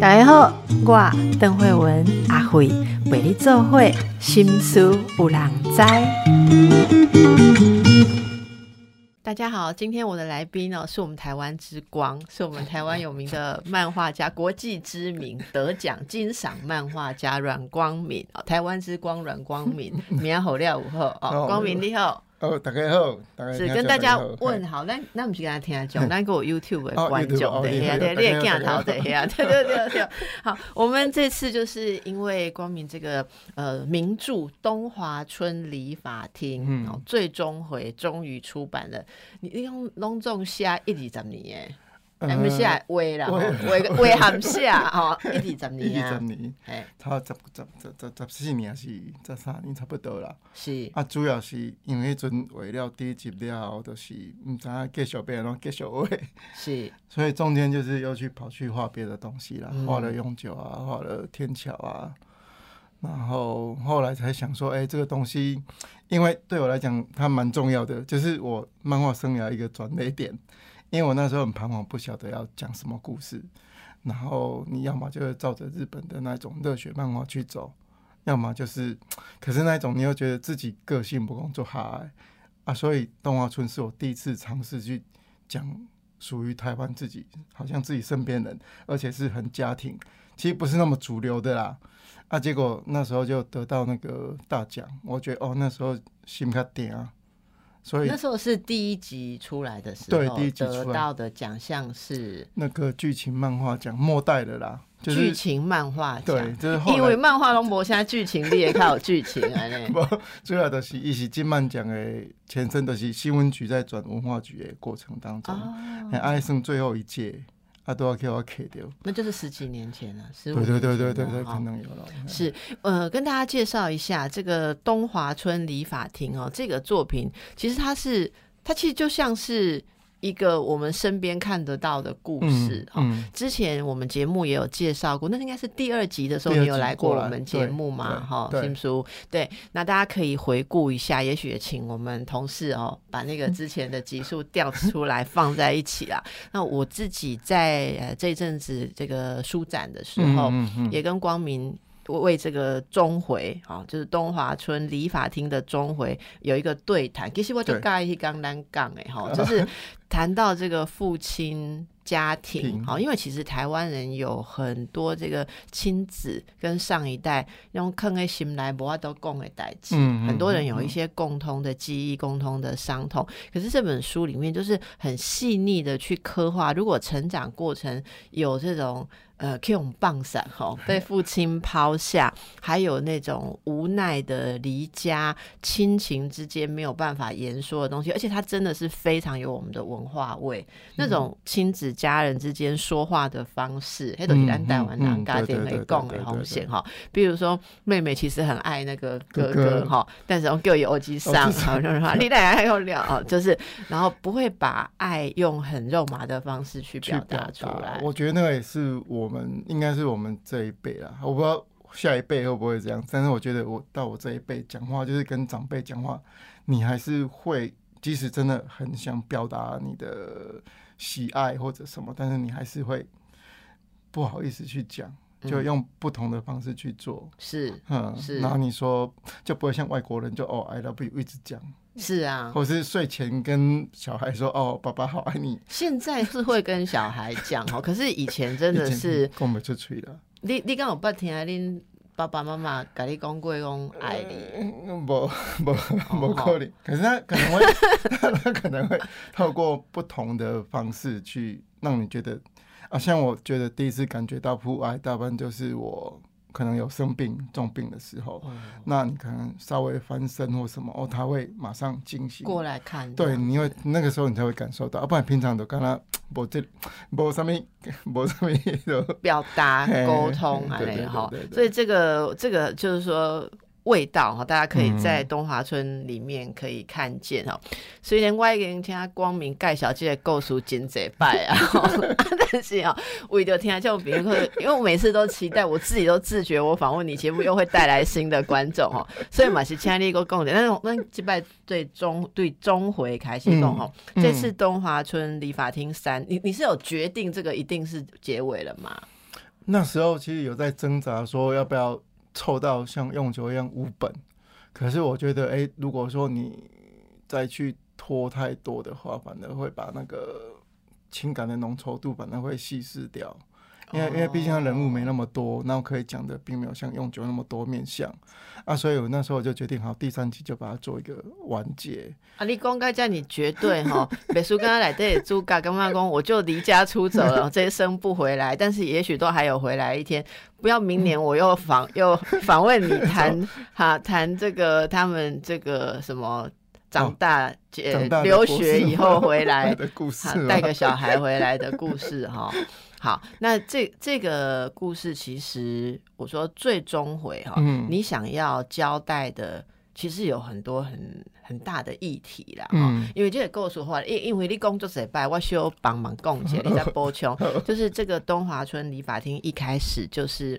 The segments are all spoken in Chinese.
大家好，我邓慧文阿慧为你做会心思有人知。大家好，今天我的来宾呢是我们台湾之光，是我们台湾有名的漫画家，国际知名得奖金赏漫画家阮光敏哦，台湾之光阮光敏，名好料午后哦，光明你好。哦，大家好，是跟大家问好，那那不是跟他听讲，那个我 YouTube 的观众对呀，对，你也镜头对呀，对对对对。好，我们这次就是因为光明这个呃名著《东华春理法庭》哦，最终回终于出版了，你用隆重下一二十年。还没下画啦，画画 含下吼，一二十年啊，一二十年，哎，差十十十十十四年是十三年差不多啦。是。啊，主要是因为迄阵画了第一集了后，就是毋知影继续变怎继续画。是，所以中间就是又去跑去画别的东西啦，画了永久啊，画了天桥啊，然后后来才想说，哎，这个东西，因为对我来讲它蛮重要的，就是我漫画生涯一个转捩点。因为我那时候很彷徨，不晓得要讲什么故事，然后你要么就是照着日本的那种热血漫画去走，要么就是，可是那种你又觉得自己个性不够做好啊，所以动画村是我第一次尝试去讲属于台湾自己，好像自己身边人，而且是很家庭，其实不是那么主流的啦，啊，结果那时候就得到那个大奖，我觉得哦，那时候心卡点啊。所以那时候是第一集出来的时候，对，得到的奖项是那个剧情漫画奖末代的啦，剧情漫画奖。对，就是因为漫画龙博现在剧情厉害，有剧情啊。不，主要的是一是金漫奖的前身，的是新闻局在转文化局的过程当中，爱剩最后一届。啊，都要给我 K 掉，那就是十几年前了，十五对对对对对对，可能有了。是呃，跟大家介绍一下这个东华村理法庭哦，这个作品其实它是它其实就像是。一个我们身边看得到的故事哈，之前我们节目也有介绍过，那应该是第二集的时候你有来过我们节目嘛哈，新书对，那大家可以回顾一下，也许也请我们同事哦把那个之前的集数调出来放在一起啦。那我自己在呃这阵子这个书展的时候，也跟光明。为这个钟回啊，就是东华村理法厅的钟回有一个对谈，其实我就盖一刚单杠哎哈，就是谈到这个父亲家庭哈，因为其实台湾人有很多这个亲子跟上一代用坑的心来不话都共的代际，很多人有一些共通的记忆、共通的伤痛，可是这本书里面就是很细腻的去刻画，如果成长过程有这种。呃，这种棒伞哈，被父亲抛下，还有那种无奈的离家，亲情之间没有办法言说的东西，而且他真的是非常有我们的文化味，那种亲子家人之间说话的方式，黑豆鸡蛋带完两家庭没共的红线哈。比如说，妹妹其实很爱那个哥哥哈，但是用旧有耳机上，好像话你俩还有聊，就是然后不会把爱用很肉麻的方式去表达出来。我觉得那个也是我。我们应该是我们这一辈啦，我不知道下一辈会不会这样，但是我觉得我到我这一辈讲话，就是跟长辈讲话，你还是会，即使真的很想表达你的喜爱或者什么，但是你还是会不好意思去讲，就用不同的方式去做。是，嗯，是。然后你说就不会像外国人就哦，I love you 一直讲。是啊，或是睡前跟小孩说：“哦，爸爸好爱你。”现在是会跟小孩讲哦，可是以前真的是跟我们出吹的。你你刚有不听啊？恁爸爸妈妈跟你讲过讲爱你？不不不可能，可是他可能会 他可能会透过不同的方式去让你觉得啊，像我觉得第一次感觉到父爱，大半就是我。可能有生病重病的时候，那你可能稍微翻身或什么哦，他会马上惊醒过来看。对，你会那个时候你才会感受到，要不然平常都跟他无这无上面无上面表达沟通啊，哈。所以这个这个就是说。味道哈，大家可以在东华村里面可以看见哈。虽然我已经听光明盖小姐的故事真贼拜啊，但是啊，为了听这种别人，因为我每次都期待我自己都自觉，我访问你节目又会带来新的观众哈，所以嘛是请你一个共点。但是我们击败对中对中回开始讲哈，这次东华村理发厅三，你你是有决定这个一定是结尾了吗？那时候其实有在挣扎，说要不要凑到像用酒一样无本。可是我觉得，哎，如果说你再去拖太多的话，反而会把那个情感的浓稠度反而会稀释掉。因为因为毕竟他人物没那么多，那我可以讲的并没有像用酒那么多面相啊，所以我那时候就决定好第三集就把它做一个完结。啊，你公开叫你绝对哈，美叔刚刚来这里住嘎跟妈公，我就离家出走了，这一生不回来，但是也许都还有回来一天。不要明年我又访 又访问你谈 哈谈这个他们这个什么长大留学以后回来的故事，带个小孩回来的故事哈。好，那这这个故事其实我说最终回哈，你想要交代的其实有很多很很大的议题啦，嗯，因为这个故事话，因因为你工作失败，我需要帮忙贡献，你在播穷，就是这个东华村理发厅一开始就是，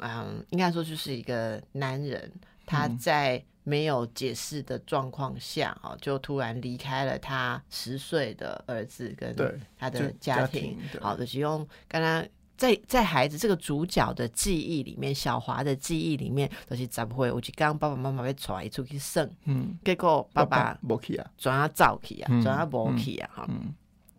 嗯，应该说就是一个男人他在。没有解释的状况下，哦，就突然离开了他十岁的儿子跟他的家庭。好的，使用刚刚在在孩子这个主角的记忆里面，小华的记忆里面，都是怎么会？我就刚爸爸妈妈被拽出去生，嗯，结果爸爸没去啊，转啊走去啊，转啊没去啊，哈。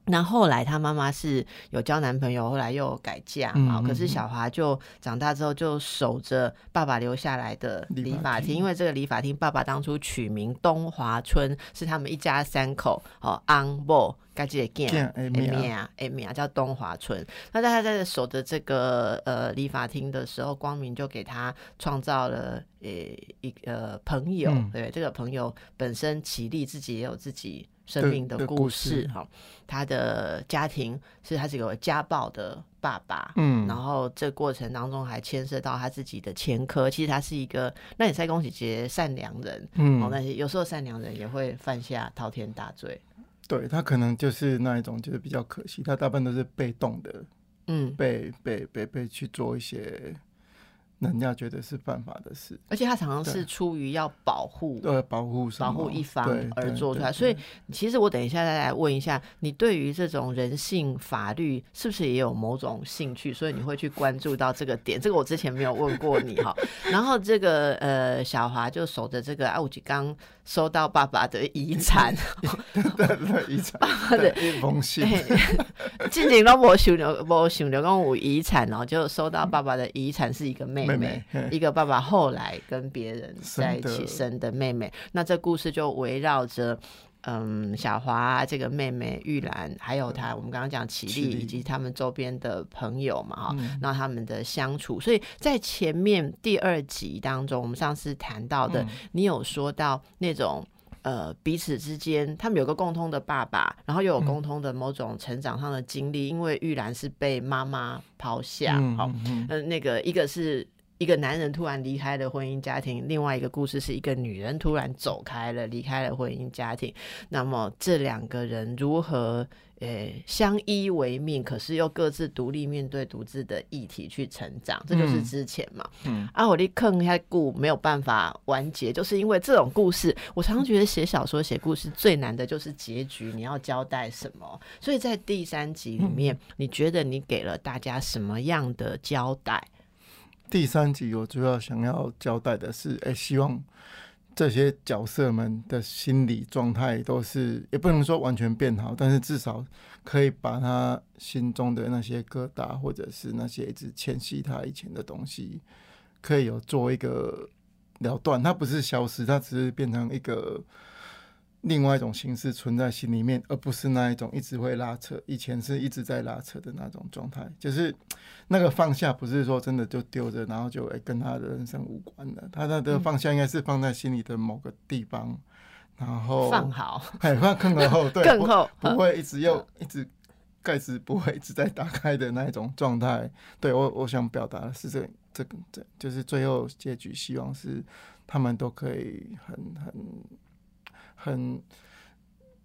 那后来他妈妈是有交男朋友，后来又改嫁嘛。可是小华就长大之后就守着爸爸留下来的理发厅，因为这个理发厅爸爸当初取名东华村，是他们一家三口哦，安波该记得 Amy 啊，Amy 啊，叫东华村。那在他在守着这个呃理发厅的时候，光明就给他创造了呃一个朋友，对，这个朋友本身起立，自己也有自己。生命的故事哈，他的家庭是他是有家暴的爸爸，嗯，然后这过程当中还牵涉到他自己的前科。其实他是一个，那你在恭喜节善良人，嗯，哦，那些有时候善良人也会犯下滔天大罪。对他可能就是那一种，就是比较可惜，他大部分都是被动的，嗯，被被被被去做一些。人家觉得是犯法的事，而且他常常是出于要保护，呃保护保护一方而做出来。所以，其实我等一下再来问一下，你对于这种人性法律是不是也有某种兴趣？所以你会去关注到这个点。这个我之前没有问过你哈。然后这个呃，小华就守着这个啊，我刚收到爸爸的遗产，遗产，爸爸的一封信，静静都无想着，无想着，讲有遗产哦，就收到爸爸的遗产是一个妹。妹妹，一个爸爸后来跟别人在一起生的妹妹，那这故事就围绕着嗯小华这个妹妹玉兰，还有她我们刚刚讲绮丽以及他们周边的朋友嘛哈，那他们的相处，所以在前面第二集当中，我们上次谈到的，你有说到那种。呃，彼此之间，他们有个共通的爸爸，然后又有共通的某种成长上的经历。因为玉兰是被妈妈抛下，好，嗯，那个一个是一个男人突然离开了婚姻家庭，另外一个故事是一个女人突然走开了，离开了婚姻家庭。那么这两个人如何？诶，相依为命，可是又各自独立面对独自的议题去成长，这就是之前嘛。嗯，啊，我的坑下故没有办法完结，就是因为这种故事，我常常觉得写小说、写故事最难的就是结局，你要交代什么。所以在第三集里面，你觉得你给了大家什么样的交代？第三集我主要想要交代的是，哎，希望。这些角色们的心理状态都是，也不能说完全变好，但是至少可以把他心中的那些疙瘩，或者是那些一直牵系他以前的东西，可以有做一个了断。他不是消失，他只是变成一个。另外一种形式存在心里面，而不是那一种一直会拉扯。以前是一直在拉扯的那种状态，就是那个放下，不是说真的就丢着，然后就诶跟他的人生无关了。他的的放下应该是放在心里的某个地方，然后放好，哎放更厚，对，更厚，不会一直又一直盖子不会一直在打开的那一种状态。对我我想表达的是这这个这就是最后结局，希望是他们都可以很很很。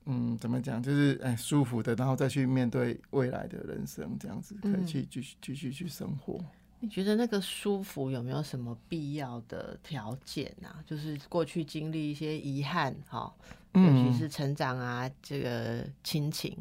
嗯，怎么讲？就是哎，舒服的，然后再去面对未来的人生，这样子可以去继续继续去生活。你觉得那个舒服有没有什么必要的条件啊？就是过去经历一些遗憾，哈，尤其是成长啊，这个亲情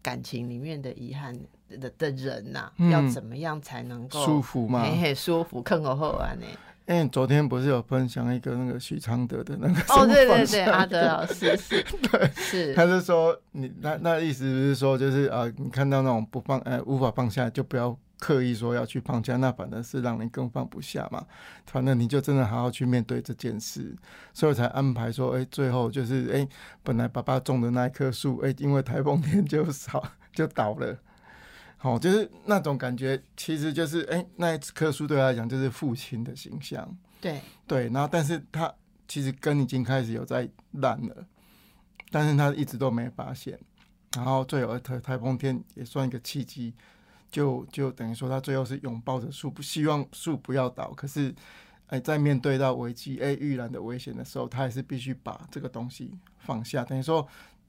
感情里面的遗憾的的人呐，要怎么样才能够舒服嘛？嘿嘿，舒服，更好后啊呢？因为昨天不是有分享一个那个许昌德的那个哦，对对对，阿德老师是，对是，他是说你那那意思是说就是啊，你看到那种不放呃无法放下，就不要刻意说要去放下，那反正是让你更放不下嘛。反正你就真的好好去面对这件事，所以才安排说，哎，最后就是哎，本来爸爸种的那一棵树，哎，因为台风天就少就倒了。好，就是那种感觉，其实就是哎，那一棵树对他来讲就是父亲的形象。对对，然后但是他其实根已经开始有在烂了，但是他一直都没发现。然后最后台台风天也算一个契机，就就等于说他最后是拥抱着树，不希望树不要倒。可是哎，在面对到危机、哎预然的危险的时候，他还是必须把这个东西放下。等于说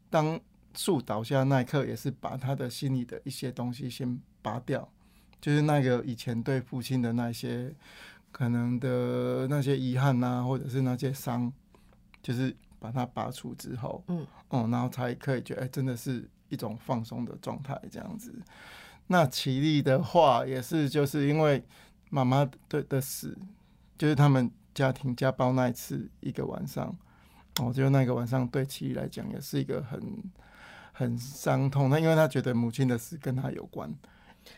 当。树倒下那一刻，也是把他的心里的一些东西先拔掉，就是那个以前对父亲的那些可能的那些遗憾呐，或者是那些伤，就是把它拔出之后，嗯，哦，然后才可以觉得，哎，真的是一种放松的状态这样子。那奇力的话，也是就是因为妈妈对的死，就是他们家庭家暴那一次一个晚上，我觉得那个晚上对奇力来讲也是一个很。很伤痛，那因为他觉得母亲的事跟他有关。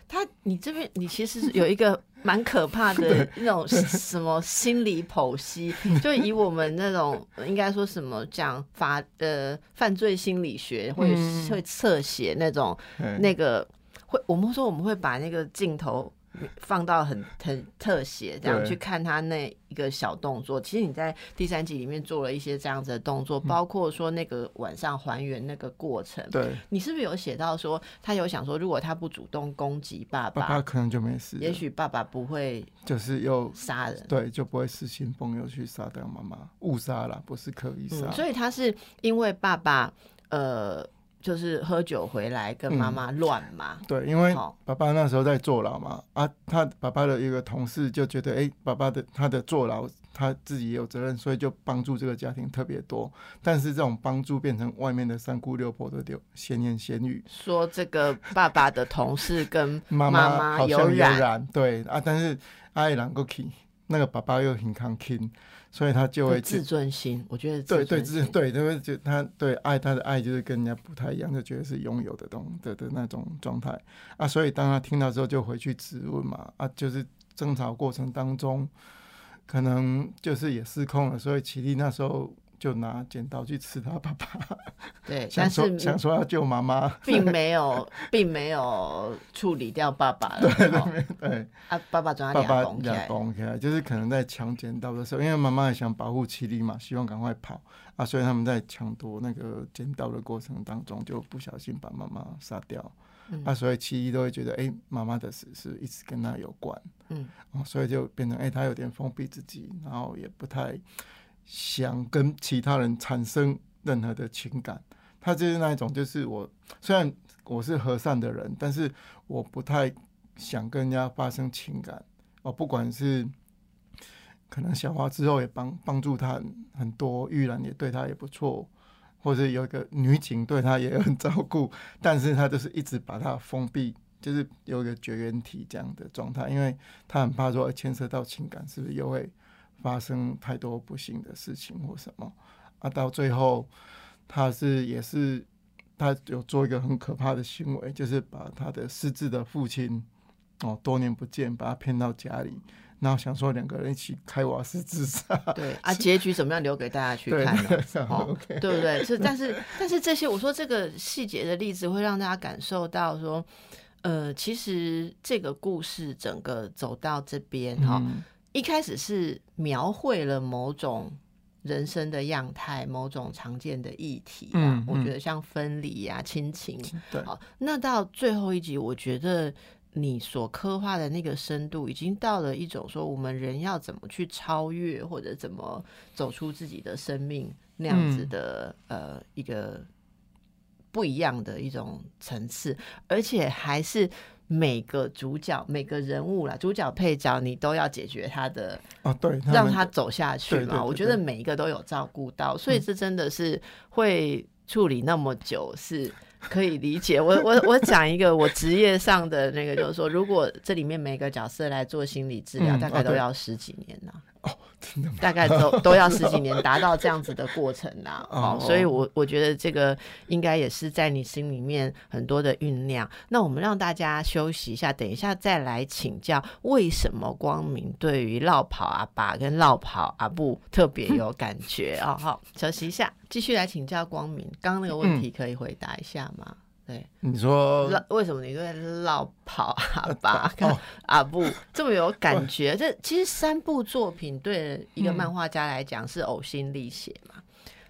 他，你这边你其实有一个蛮可怕的 那种什么心理剖析，就以我们那种应该说什么讲法呃犯罪心理学会会侧写那种那个会，我们说我们会把那个镜头。放到很很特写，这样去看他那一个小动作。其实你在第三集里面做了一些这样子的动作，包括说那个晚上还原那个过程。对，你是不是有写到说他有想说，如果他不主动攻击爸爸，爸爸可能就没事。也许爸爸不会就是又杀人，对，就不会失心疯又去杀掉妈妈，误杀了，不是刻意杀。所以他是因为爸爸呃。就是喝酒回来跟妈妈乱嘛，对，因为爸爸那时候在坐牢嘛，啊，他爸爸的一个同事就觉得，哎，爸爸的他的坐牢他自己也有责任，所以就帮助这个家庭特别多。但是这种帮助变成外面的三姑六婆的流闲言闲语，说这个爸爸的同事跟妈妈有染，对。啊，但是爱两个 key，那个爸爸又很抗听。所以他就会自尊心，我觉得对对自对，因为就他对爱他的爱就是跟人家不太一样，就觉得是拥有的东的的那种状态啊。所以当他听到之后，就回去质问嘛啊，就是争吵过程当中，可能就是也失控了。所以齐力那时候。就拿剪刀去刺他爸爸，对，想说想说要救妈妈，并没有，并没有处理掉爸爸。对对，啊，爸爸抓爸爸俩拱起来，就是可能在抢剪刀的时候，因为妈妈也想保护七力嘛，希望赶快跑。啊，所以他们在抢夺那个剪刀的过程当中，就不小心把妈妈杀掉。啊，所以七一都会觉得，哎，妈妈的死是一直跟他有关，嗯，所以就变成，哎，他有点封闭自己，然后也不太。想跟其他人产生任何的情感，他就是那一种，就是我虽然我是和善的人，但是我不太想跟人家发生情感。哦，不管是可能小花之后也帮帮助他很多，玉兰也对他也不错，或者有一个女警对他也很照顾，但是他就是一直把他封闭，就是有一个绝缘体这样的状态，因为他很怕说牵涉到情感，是不是又会？发生太多不幸的事情或什么啊，到最后他是也是他有做一个很可怕的行为，就是把他的失智的父亲哦多年不见，把他骗到家里，然后想说两个人一起开瓦斯自杀。对啊，结局怎么样留给大家去看 对不对？是，但是 但是这些我说这个细节的例子会让大家感受到说，呃，其实这个故事整个走到这边哈。一开始是描绘了某种人生的样态，某种常见的议题啊，我觉得像分离啊、亲情，对，好，那到最后一集，我觉得你所刻画的那个深度，已经到了一种说我们人要怎么去超越，或者怎么走出自己的生命那样子的呃一个不一样的一种层次，而且还是每个主角每个人物啦，主角配角你都要解决他的哦，对，让他走下去嘛。对对对我觉得每一个都有照顾到，所以这真的是会处理那么久是。可以理解，我我我讲一个我职业上的那个，就是说，如果这里面每个角色来做心理治疗，嗯大概都要十几年呢、哦，真的吗？大概都都要十几年达到这样子的过程啦、哦，哦所以我我觉得这个应该也是在你心里面很多的酝酿。那我们让大家休息一下，等一下再来请教为什么光明对于绕跑阿爸跟绕跑阿布特别有感觉哦。好，休息一下，继续来请教光明。刚刚那个问题可以回答一下吗？对，你说为什么你对绕跑阿爸哦跟阿布 这么有感觉？这其实三部作品对一个漫画家来讲是呕心沥血嘛，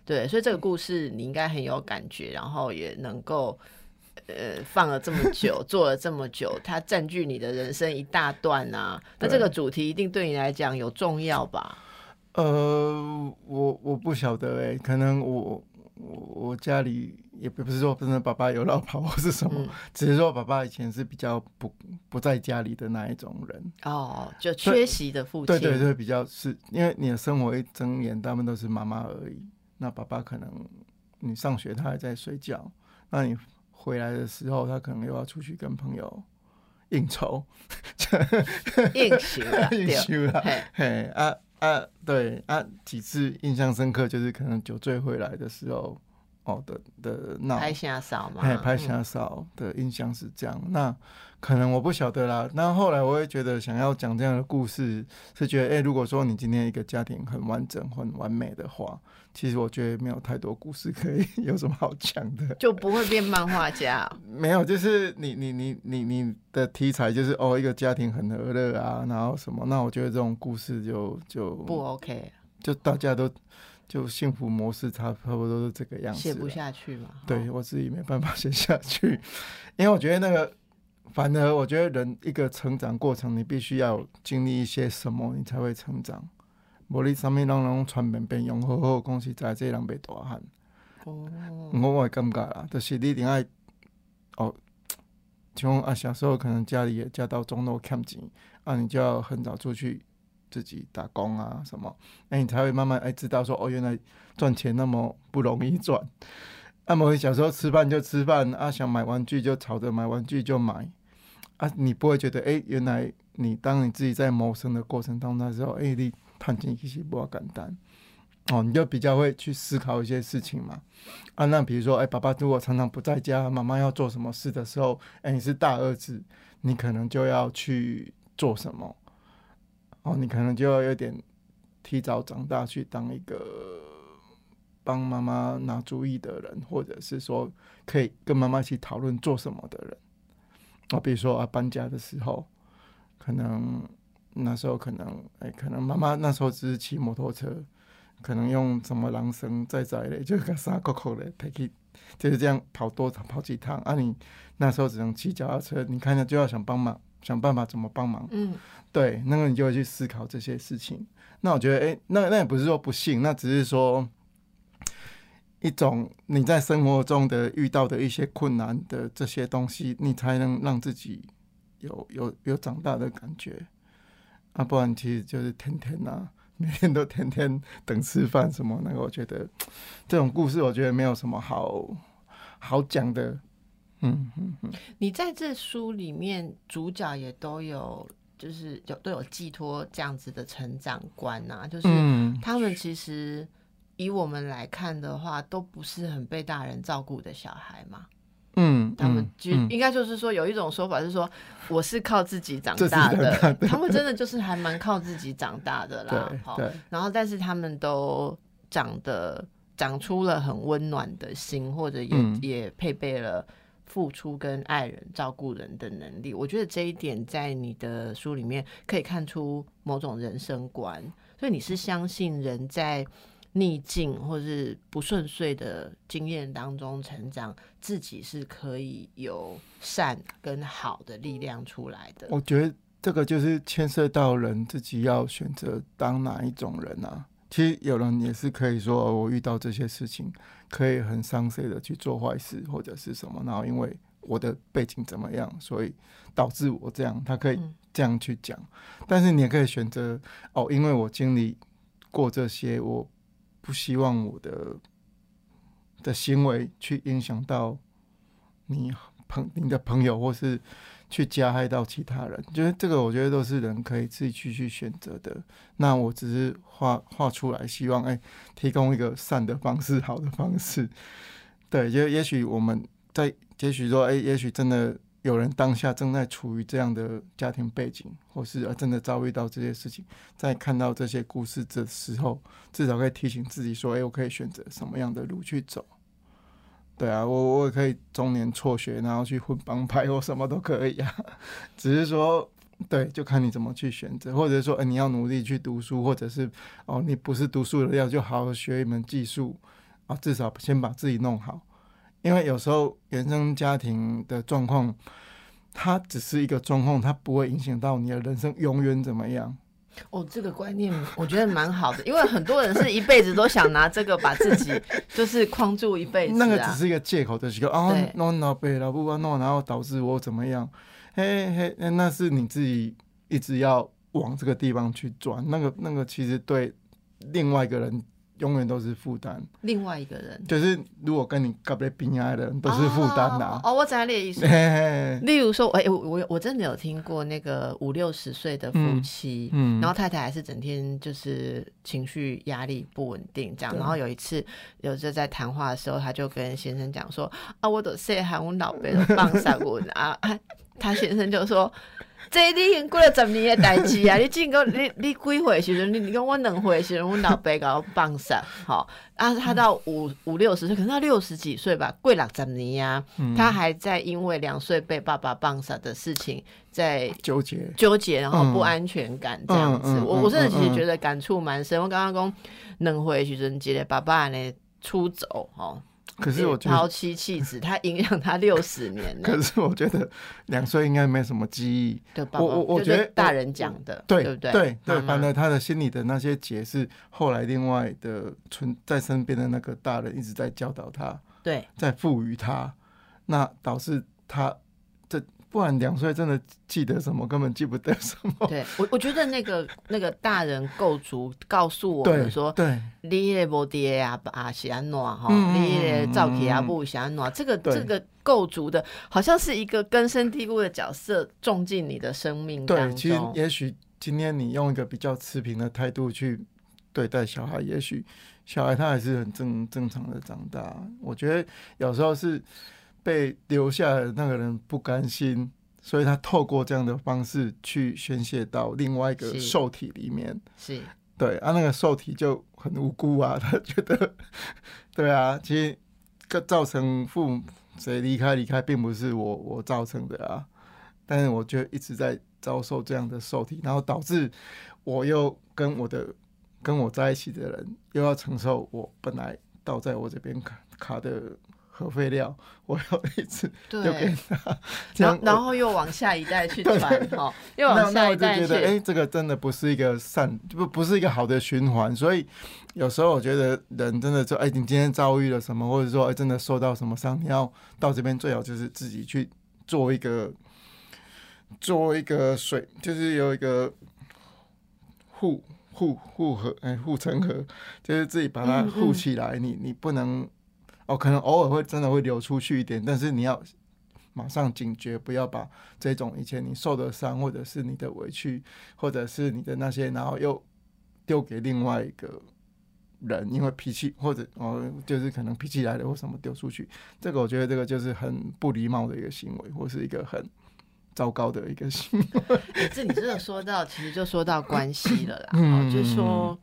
对，所以这个故事你应该很有感觉，然后也能够呃放了这么久，做了这么久，它占据你的人生一大段啊。那这个主题一定对你来讲有重要吧？呃，我我不晓得哎、可能我我我家里也不是说真的爸爸有老婆或是什么，嗯，只是说爸爸以前是比较不不在家里的那一种人。哦，就缺席的父亲，对对对，比较是因为你的生活一睁眼，大部分都是妈妈而已。那爸爸可能你上学他还在睡觉，那你回来的时候，他可能又要出去跟朋友应酬，应酬啦，应对，酬啦。嘿嘿啊啊，对啊，几次印象深刻就是可能酒醉回来的时候，哦的的那，拍下扫嘛，哎拍嗯下嫂的印象是这样。那可能我不晓得啦。那后来我也觉得想要讲这样的故事，是觉得，哎、如果说你今天一个家庭很完整、很完美的话，其实我觉得没有太多故事可以 有什么好讲的。就不会变漫画家哦、没有，就是你你你你你的题材就是哦，一个家庭很和乐啊，然后什么？那我觉得这种故事就就不 OK，就大家都就幸福模式差差不多是这个样子。写不。下去嘛。哦，对我自己没办法写下去，因为我觉得那个，反而我觉得人一个成长过程，你必须要经历一些什么，你才会成长。无你啥物人拢传遍遍用好好，讲实在，这个人袂大汉。哦，我我会感觉啦，就是你一定爱哦，像啊小时候可能家里也家道中落欠钱，啊你就要很早出去自己打工啊什么，那、你才会慢慢哎知道说哦原来赚钱那么不容易赚。那啊，我小时候吃饭就吃饭，啊想买玩具就吵着买玩具就买，啊你不会觉得哎、原来你当你自己在谋生的过程当中的时候，哎、你赚钱其实不简单。哦，你就比较会去思考一些事情嘛。啊，那比如说，哎、爸爸如果常常不在家，妈妈要做什么事的时候，哎、你是大儿子，你可能就要去做什么。哦，你可能就要有点提早长大，去当一个帮妈妈拿主意的人，或者是说可以跟妈妈一起讨论做什么的人。啊，比如说啊，搬家的时候，可能那时候可能，哎、可能妈妈那时候只是骑摩托车。可能用什么狼绳载载嘞，就个沙扣扣嘞，陪去，就是这样跑多跑几趟啊。你那时候只能骑脚踏车，你看着就要想帮忙，想办法怎么帮忙。嗯，对，那个你就会去思考这些事情。那我觉得，哎、那那也不是说不幸，那只是说一种你在生活中的遇到的一些困难的这些东西，你才能让自己有有有长大的感觉。啊，不然其实就是天天啊。每天都天天等吃饭什么那个，我觉得这种故事，我觉得没有什么好好讲的。嗯嗯嗯，你在这书里面，主角也都有，就是有都有寄托这样子的成长观啊，就是嗯。他们其实以我们来看的话，都不是很被大人照顾的小孩嘛。嗯，他们就应该就是说，有一种说法是说，我是靠自己长大的，大的。他们真的就是还蛮靠自己长大的啦。好，然后但是他们都长得长出了很温暖的心，或者也、嗯。也配备了付出跟爱人、照顾人的能力。我觉得这一点在你的书里面可以看出某种人生观，所以你是相信人在逆境或是不顺遂的经验当中成长，自己是可以有善跟好的力量出来的。我觉得这个就是牵涉到人自己要选择当哪一种人啊。其实有人也是可以说，我遇到这些事情，可以很伤心的去做坏事或者是什么，然后因为我的背景怎么样，所以导致我这样，他可以这样去讲。但是你也可以选择哦，因为我经历过这些，我。不希望我的的行为去影响到你朋你的朋友，或是去加害到其他人。就是这个，我觉得都是人可以自己去去选择的。那我只是画画出来，希望哎，提供一个善的方式，好的方式。对，就也许我们在，也许说，哎，也许真的。有人当下正在处于这样的家庭背景，或是呃真的遭遇到这些事情，在看到这些故事的时候，至少可以提醒自己说：“哎，我可以选择什么样的路去走。”对啊，我我也可以中年辍学，然后去混帮派或什么都可以啊。只是说，对，就看你怎么去选择，或者说，哎，你要努力去读书，或者是哦，你不是读书的料，就好好学一门技术啊，至少先把自己弄好。因为有时候原生家庭的状况，它只是一个状况，它不会影响到你的人生永远怎么样。哦，这个观念我觉得蛮好的，因为很多人是一辈子都想拿这个把自己就是框住一辈子。那个只是一个借口的一个啊，弄老背了不管弄，然后导致我怎么样？嘿嘿，那是你自己一直要往这个地方去转，那个那个其实对另外一个人。永远都是负担。另外一个人就是，如果跟你隔壁边爱的人都是负担呐。哦，我知道你的意思。例如说，哎，我我我真的有听过那个五六十岁的夫妻，嗯，然后太太还是整天就是情绪压力不稳定这样。然后有一次，有着在谈话的时候，他就跟先生讲说：“啊，我都说喊我老辈的放下我啊。”他先生就说。这你已经过了十年的代志啊！你进个你你几岁时阵，你你讲我两岁时阵，我老爸搞放杀，好啊，他到五五六十岁，可能到六十几岁吧，过六十年呀，他还在因为两岁被爸爸放杀的事情在纠结纠结，然后不安全感这样子。我我真的其实觉得感触蛮深。我刚刚讲两岁时阵，记得爸爸呢出走，哦。可是我觉得抛妻弃子，他影响他六十年。可是我觉得两岁应该没什么记忆。我我我觉得大人讲的，对对对对对，反正他的心里的那些结是后来另外的存在身边的那个大人一直在教导他，对，在赋予他，那导致他。不然两岁真的记得什么，根本记不得什么。对我，我觉得那个那个大人构筑告诉我们说，对，你的无爹啊啊是安怎哈，你的赵启啊不是安怎，这个这个构筑的好像是一个根深蒂固的角色，种进你的生命当中。对，其实也许今天你用一个比较持平的态度去对待小孩，也许小孩他还是很正正常的长大。我觉得有时候是。被留下的那个人不甘心，所以他透过这样的方式去宣泄到另外一个受体里面。是，对啊，那个受体就很无辜啊，他 觉得，对啊，其实个造成父母谁离开离开，并不是我我造成的啊，但是我就一直在遭受这样的受体，然后导致我又跟我的跟我在一起的人又要承受我本来倒在我这边卡卡的。核废料，我有一次就给他，然后然后又往下一代去传哈，又往下一代去。哎，这个真的不是一个善，不不是一个好的循环。所以有时候我觉得人真的说，哎，你今天遭遇了什么，或者说哎真的受到什么伤，你要到这边最好就是自己去做一个做一个水，就是有一个护护护河，哎护城河，就是自己把它护起来。你你不能。哦，可能偶尔会真的会流出去一点，但是你要马上警觉，不要把这种以前你受的伤，或者是你的委屈，或者是你的那些，然后又丢给另外一个人，因为脾气或者哦，就是可能脾气来了或什么丢出去，这个我觉得这个就是很不礼貌的一个行为，或是一个很糟糕的一个行为。这你真的说到，其实就说到关系了啦，嗯，就是说，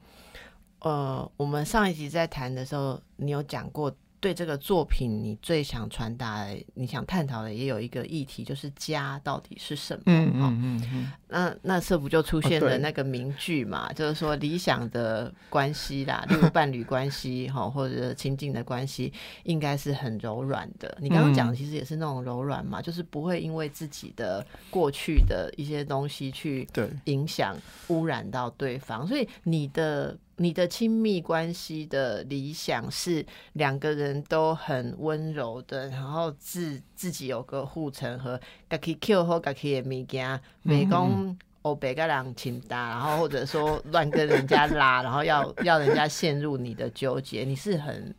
呃，我们上一集在谈的时候，你有讲过。对这个作品，你最想传达、你想探讨的，也有一个议题，就是家到底是什么？嗯嗯嗯嗯。那那这不就出现了那个名句嘛？就是说理想的关系啦，例如伴侣关系哈，或者亲近的关系，应该是很柔软的。你刚刚讲的其实也是那种柔软嘛，就是不会因为自己的过去的一些东西去影响、污染到对方。所以你的。你的亲密关系的理想是两个人都很温柔的，然后自自己有个护城河，自己 Q 或自己的物件，美工欧北个人亲搭，然后或者说乱跟人家拉，然后要要人家陷入你的纠结，你是很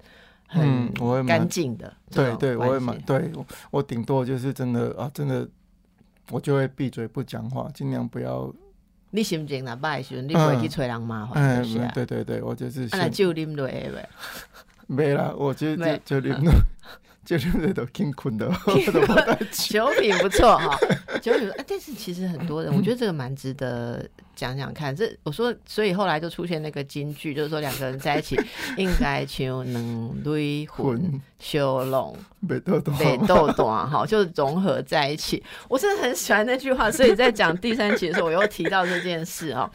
很干净的。对对，我也蛮对我我顶多就是真的啊，真的我就会闭嘴不讲话，尽量不要。你心情若歹时阵，你不会去找人麻烦，是啊。对对对，我就是。啊，那酒啉落会袂。没啦，我觉得就就啉落，就啉落 都挺困的。酒品不错哈，酒品。哎，但是其实很多人，我觉得这个蛮值得。讲讲看，这我说，所以后来就出现那个金句，就是说两个人在一起 应该求能对魂修拢，北豆豆，北豆豆啊，哈，就融合在一起。我真的很喜欢那句话，所以在讲第三集的时候，我又提到这件事啊。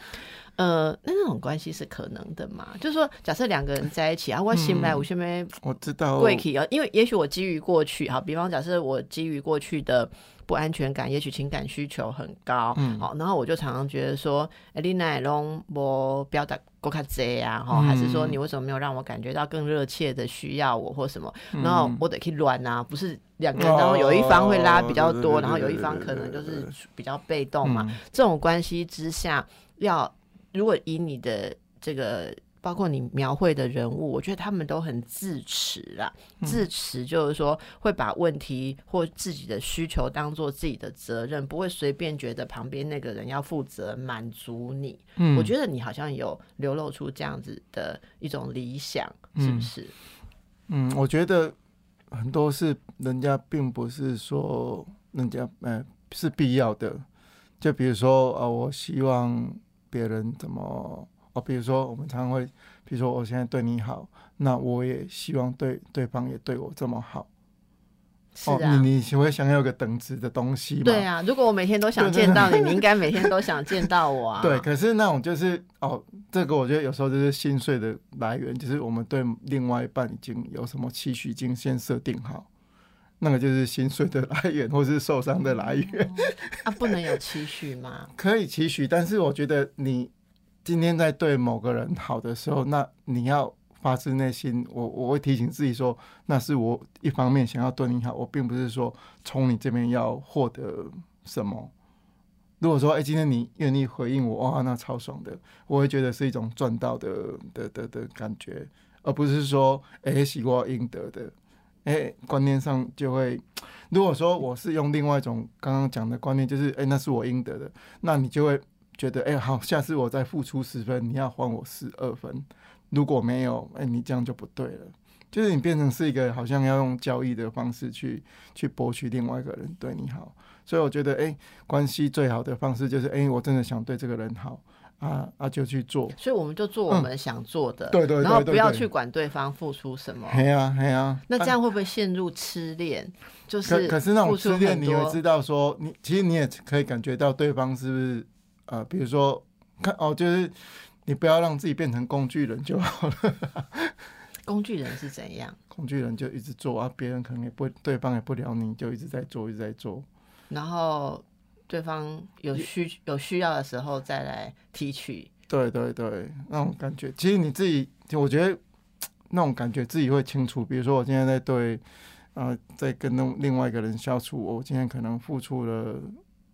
呃，那那种关系是可能的嘛？就是说，假设两个人在一起啊，我新来，我先没我知道贵体啊，因为也许我基于过去，好，比方假设我基于过去的。不安全感，也许情感需求很高，嗯好，然后我就常常觉得说，哎，你奈龙我表达够卡贼啊，哈，还是说你为什么没有让我感觉到更热切的需要我或什么？然后我得去乱啊，不是两个人，然后有一方会拉比较多，然后有一方可能就是比较被动嘛。这种关系之下，要如果以你的这个。包括你描绘的人物，我觉得他们都很自持啦。自持就是说会把问题或自己的需求当做自己的责任，不会随便觉得旁边那个人要负责满足你。嗯，我觉得你好像有流露出这样子的一种理想，是不是？嗯，我觉得很多是人家并不是说人家呃是必要的。就比如说啊，我希望别人怎么。哦，比如说我们常常会，比如说我现在对你好，那我也希望对对方也对我这么好。是啊，你你会想要个等值的东西吗？对啊，如果我每天都想见到你，你应该每天都想见到我啊。对，可是那种就是哦，这个我觉得有时候就是心碎的来源，就是我们对另外一半已经有什么期许，已经先设定好，那个就是薪水的来源，或是受伤的来源。啊，不能有期许吗？可以期许，但是我觉得你。今天在对某个人好的时候，那你要发自内心，我我会提醒自己说，那是我一方面想要对你好，我并不是说从你这边要获得什么。如果说，哎，今天你愿意回应我，哇，那超爽的，我会觉得是一种赚到的的的的感觉，而不是说，哎，是我应得的，哎，观念上就会，如果说我是用另外一种刚刚讲的观念，就是，哎，那是我应得的，那你就会。觉得哎好，下次我再付出十分，你要还我十二分。如果没有，哎，你这样就不对了。就是你变成是一个好像要用交易的方式去去博取另外一个人对你好。所以我觉得，哎，关系最好的方式就是，哎，我真的想对这个人好啊啊，就去做。所以我们就做我们想做的，对对，然后不要去管对方付出什么。嘿啊嘿啊，那这样会不会陷入痴恋？就是可是那种痴恋，你会知道说，你其实你也可以感觉到对方是不是？呃，比如说，看哦，就是你不要让自己变成工具人就好了。工具人是怎样？工具人就一直做啊，别人可能也不，对方也不聊你，就一直在做，一直在做。然后对方有需有需要的时候再来提取。对对对，那种感觉，其实你自己，我觉得那种感觉自己会清楚。比如说，我今天在对，呃，在跟另另外一个人相处，我今天可能付出了。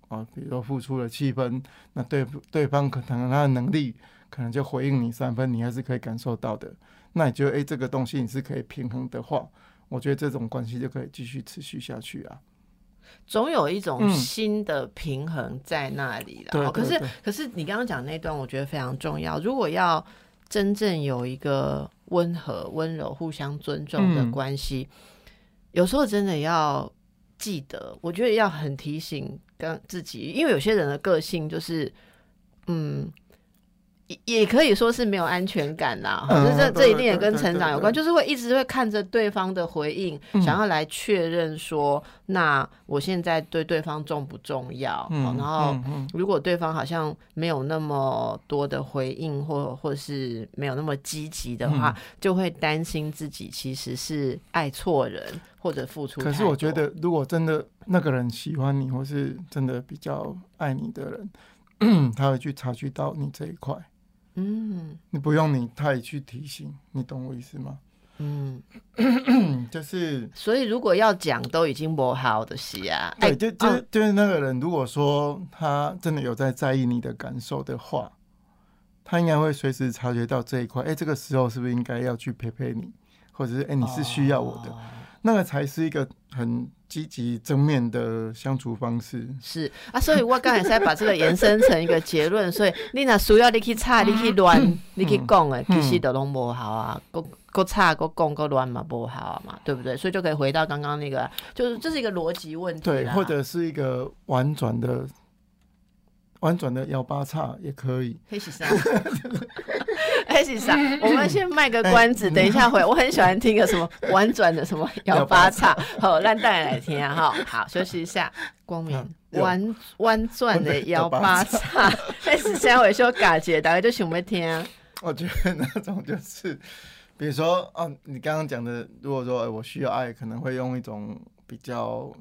啊，比如说付出了七分，那对对方可能他的能力可能就回应你三分，你还是可以感受到的。那你觉得，哎，这个东西你是可以平衡的话，我觉得这种关系就可以继续持续下去啊。总有一种新的平衡在那里了。对，可是可是你刚刚讲那段，我觉得非常重要。如果要真正有一个温和、温柔、互相尊重的关系，有时候真的要记得，我觉得要很提醒。跟自己，因为有些人的个性就是，嗯，也也可以说是没有安全感啦，嗯这这这一定也跟成长有关，就是会一直会看着对方的回应，嗯想要来确认说，那我现在对对方重不重要？嗯哦然后如果对方好像没有那么多的回应，或或是没有那么积极的话，嗯就会担心自己其实是爱错人或者付出。可是我觉得，如果真的那个人喜欢你，或是真的比较爱你的人，他会去察觉到你这一块，嗯你不用你太去提醒，你懂我意思吗？嗯，嗯，就是所以如果要讲，都已经磨好的戏啊。哎对，就就哦就是那个人，如果说他真的有在在意你的感受的话，他应该会随时察觉到这一块。哎、这个时候是不是应该要去陪陪你，或者是哎、你是需要我的，哦那个才是一个很积极正面的相处方式。是啊，所以我刚才才把这个延伸成一个结论，所以你若需要你去吵，你去乱，你去讲的，其实都拢无好啊，够够吵，够讲，够乱嘛，不好啊嘛，对不对？所以就可以回到刚刚那个，就是这是一个逻辑问题对，或者是一个婉转的、婉转的幺八叉也可以。黑喜啥？黑喜啥？我们先卖个关子，哎等一下回。我很喜欢听个什么婉转的什么 摇八叉，好，让大家来听啊！哈，好，休息一下。光明嗯婉婉转的摇八叉，黑喜下回修嘎姐，大家就想要听。我觉得那种就是，比如说，哦，你刚刚讲的，如果说、呃我需要爱，可能会用一种比较，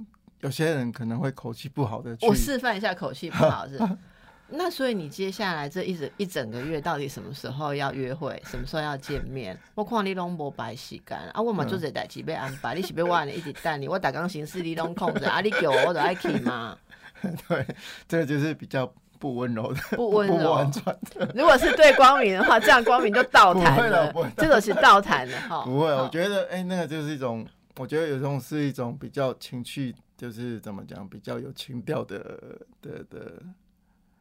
有些人可能会口气不好的我示范一下，口气不好是。那所以你接下来这一整一整个月，到底什么时候要约会，什么时候要见面？我看你拢无白时间啊，我嘛做这代志要安排，你是要我安尼一直等你，我打刚行事你拢控制啊，你叫我我就爱去嘛，对，这个就是比较不温柔的，不温柔婉。转的。如果是对光明的话，这样光明就倒不谈了这个是倒谈的哈。不会，我觉得，哎、那个就是一种，我觉得有种是一种比较情趣，就是怎么讲，比较有情调的的的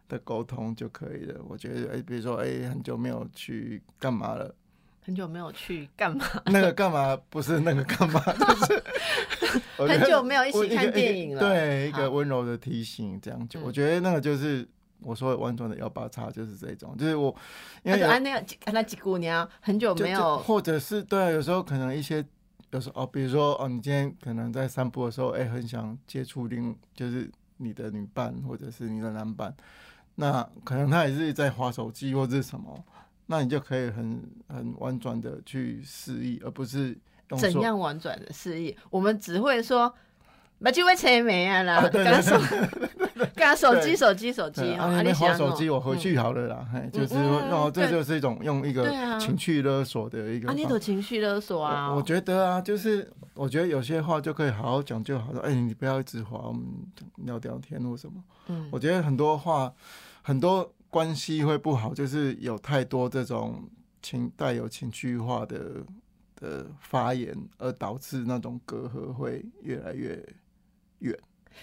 的沟通就可以了。我觉得，哎、比如说，哎、很久没有去干嘛了，很久没有去干嘛？那个干嘛不是那个干嘛，就是 很久没有一起看电影了对，一个温柔的提醒，这样就、嗯我觉得那个就是我说的婉转的幺八叉，就是这种，就是我因为啊那个那几姑娘很久没有或者是对啊，有时候可能一些有时候哦，比如说哦，你今天可能在散步的时候，哎、很想接触另就是你的女伴或者是你的男伴，那可能他也是在划手机或者是什么，那你就可以很很婉转的去示意，而不是怎样婉转的示意，我们只会说。把机会切没啊啦，啊对 跟他手机手机手机啊，那你划手机，我回嗯去好了啦，嘿，就是哦，这就是一种用一个情绪勒索的一个啊，你都情绪勒索啊？我我觉得啊，就是我觉得有些话就可以好好讲就好了。哎、你不要一直划，我们聊聊天或什么。嗯。我觉得很多话，很多关系会不好，就是有太多这种情带有情绪化的的发言，而导致那种隔阂会越来越远。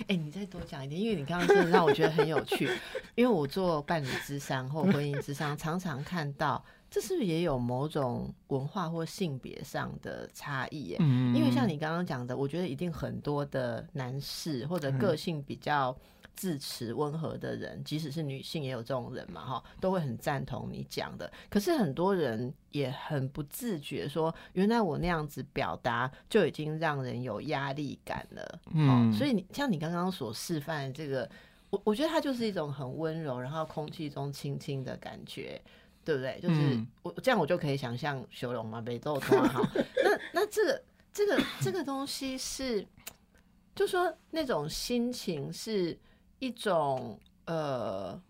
哎、你再多讲一点，因为你刚刚真的让我觉得很有趣。因为我做伴侣之商或婚姻之商，常常看到这是不是也有某种文化或性别上的差异耶？嗯因为像你刚刚讲的，我觉得一定很多的男士或者个性比较自持温和的人，即使是女性也有这种人嘛，哈，都会很赞同你讲的。可是很多人也很不自觉说，原来我那样子表达就已经让人有压力感了。嗯哦，所以你像你刚刚所示范的这个，我我觉得它就是一种很温柔，然后空气中轻轻的感觉。对不对？就是、嗯我这样，我就可以想象修容嘛，北豆团哈。那那这个这个这个东西是，就说那种心情是一种呃，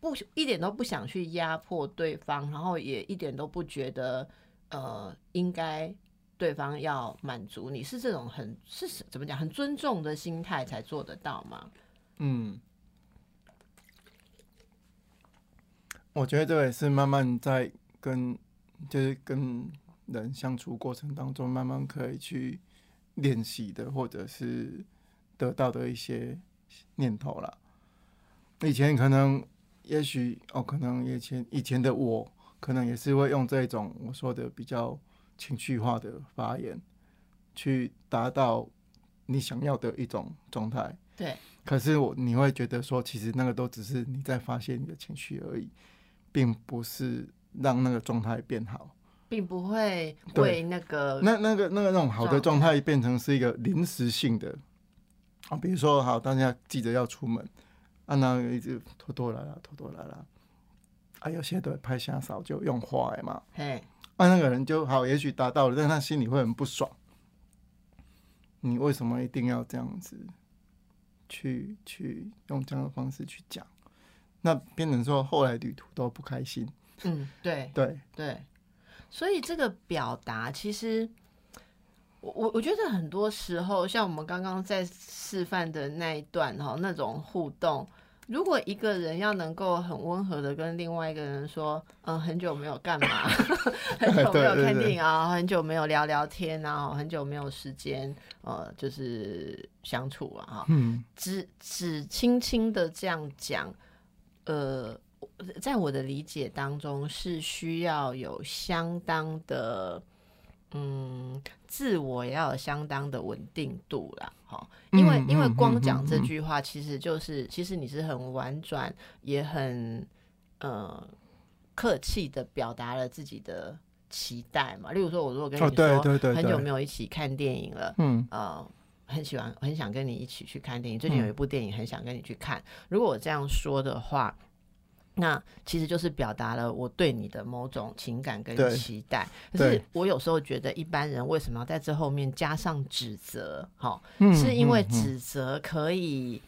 不一点都不想去压迫对方，然后也一点都不觉得呃应该对方要满足你，是这种很是怎么讲很尊重的心态才做得到吗？嗯，我觉得这也是慢慢在跟就是跟人相处过程当中，慢慢可以去练习的，或者是得到的一些念头了。以前可能，也许哦，可能以前以前的我，可能也是会用这种我说的比较情绪化的发言，去达到你想要的一种状态。对，可是我你会觉得说，其实那个都只是你在发泄你的情绪而已，并不是让那个状态变好，并不会为那个那那个那个那种好的状态变成是一个临时性的啊，比如说好，大家记得要出门，啊，那一直拖拖拉拉，拖拖拉拉，啊，有些都拍下扫就用坏嘛，嘿，啊，那个人就好，也许达到了，但他心里会很不爽。你为什么一定要这样子？去去用这样的方式去讲？那变成说后来旅途都不开心。嗯，对。对。对，所以这个表达其实，我我我觉得很多时候，像我们刚刚在示范的那一段哈，那种互动。如果一个人要能够很温和的跟另外一个人说，嗯，很久没有干嘛，很久没有看电影啊，很久没有聊聊天啊，很久没有时间，呃，就是相处啊，哈，嗯，只只轻轻的这样讲，呃，在我的理解当中是需要有相当的。嗯，自我也要有相当的稳定度啦，哈，因为因为光讲这句话，其实就是其实你是很婉转，也很呃客气的表达了自己的期待嘛。例如说，我如果跟你说很久没有一起看电影了，嗯，呃，很喜欢很想跟你一起去看电影，最近有一部电影很想跟你去看。如果我这样说的话。那其实就是表达了我对你的某种情感跟期待，可是我有时候觉得一般人为什么要在这后面加上指责？哈，是因为指责可以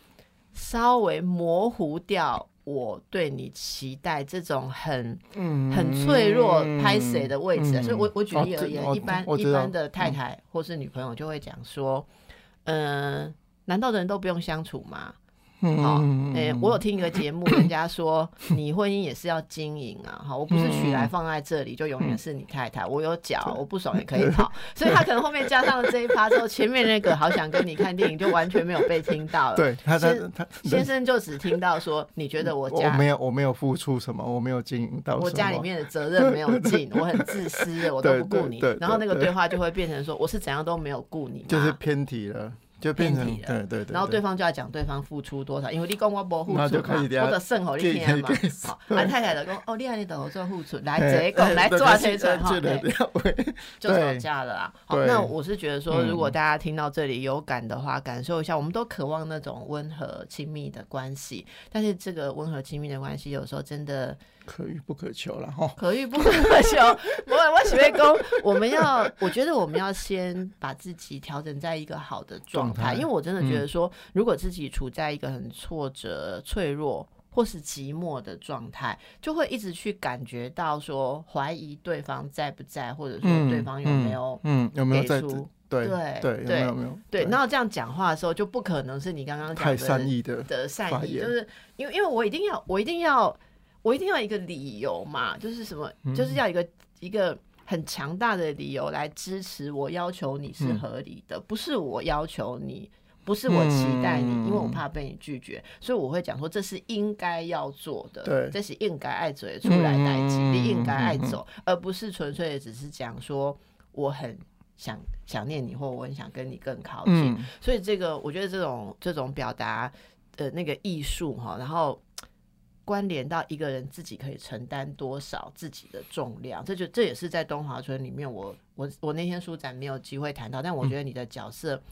稍微模糊掉我对你期待这种很很脆弱拍谁的位置。所以我我举例而言，一般一般的太太或是女朋友就会讲说，嗯，难道人都不用相处吗？好，哎，我有听一个节目，人家说你婚姻也是要经营啊，哈，我不是娶来放在这里就永远是你太太，我有脚，我不爽也可以跑，所以他可能后面加上了这一趴之后，前面那个好想跟你看电影就完全没有被听到了。对，他他他先生就只听到说，你觉得我家没有我没有付出什么，我没有经营到，我家里面的责任没有尽，我很自私，我都不顾你，然后那个对。话就会变成说，我是怎样都没有顾你，就是偏题了。就偏题了，对对对，然后对方就要讲对方付出多少，因为你讲我不付出嘛，或者剩好你听嘛，好，俺太太的讲哦，厉害你等我做付出，来这个来做这个哈，对，就吵架了啦。好，那我是觉得说，如果大家听到这里有感的话，感受一下，我们都渴望那种温和亲密的关系，但是这个温和亲密的关系有时候真的。可遇不可求了哈，可遇不可求。我我喜欢公，我们要，我觉得我们要先把自己调整在一个好的状态，因为我真的觉得说，如果自己处在一个很挫折、脆弱或是寂寞的状态，就会一直去感觉到说怀疑对方在不在，或者说对方有没有嗯有没有在对对对对有没有对，然后这样讲话的时候就不可能是你刚刚太善意的的善意，就是因为因为我一定要我一定要。我一定要一个理由嘛，就是什么，就是要一个一个很强大的理由来支持我要求你是合理的，不是我要求你，不是我期待你，因为我怕被你拒绝，所以我会讲说这是应该要做的，对，这是应该爱走出来代替，你应该爱走，而不是纯粹的只是讲说我很想想念你，或我很想跟你更靠近，所以这个我觉得这种这种表达的那个艺术哈，然后。关联到一个人自己可以承担多少自己的重量，这就这也是在东华村里面，我我我那天书展没有机会谈到，但我觉得你的角色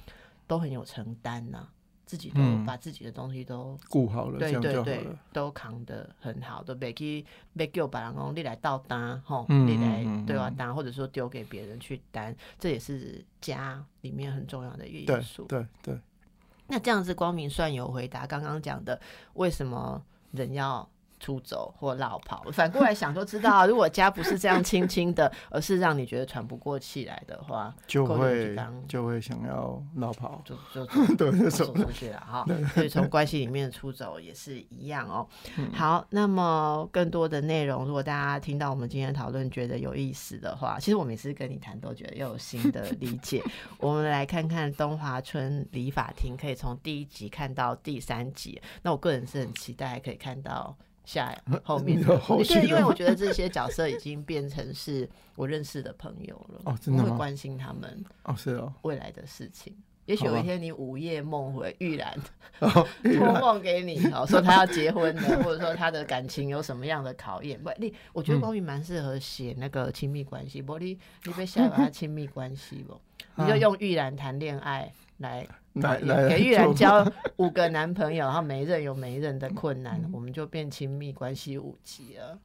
都很有承担呐，自己都把自己的东西都顾好了，对对对，都扛得很好，都别去别给我把人工你来倒担吼，你来对我担，或者说丢给别人去担，这也是家里面很重要的一个因素。对对，那这样子光明算有回答刚刚讲的为什么？人要出走或绕跑，反过来想就知道，如果家不是这样轻轻的，而是让你觉得喘不过气来的话，就会就会想要绕跑，就就 对就走出去了哈。所以从关系里面出走也是一样哦。好，那么更多的内容，如果大家听到我们今天讨论觉得有意思的话，其实我每次跟你谈都觉得又有新的理解。我们来看看东华村理法庭，可以从第一集看到第三集。那我个人是很期待可以看到。下后面，对，因为我觉得这些角色已经变成是我认识的朋友了，哦，真的会关心他们哦，是哦，未来的事情，也许有一天你午夜梦回，玉兰 托梦给你，哦，说他要结婚的，或者说他的感情有什么样的考验？不，你我觉得光宇蛮适合写那个亲密关系，不，你你别写他亲密关系不，你就用玉兰谈恋爱来来来给玉兰交五个男朋友，然后每一任有每一任的困难，我们就变亲密关系五级了。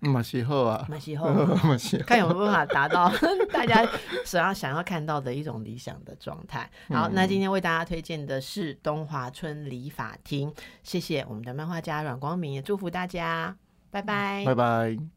马西后啊，马西后，看有没有办法达到 大家所要想要看到的一种理想的状态。好，那今天为大家推荐的是东华村理法厅，谢谢我们的漫画家阮光明，也祝福大家，拜拜，拜拜。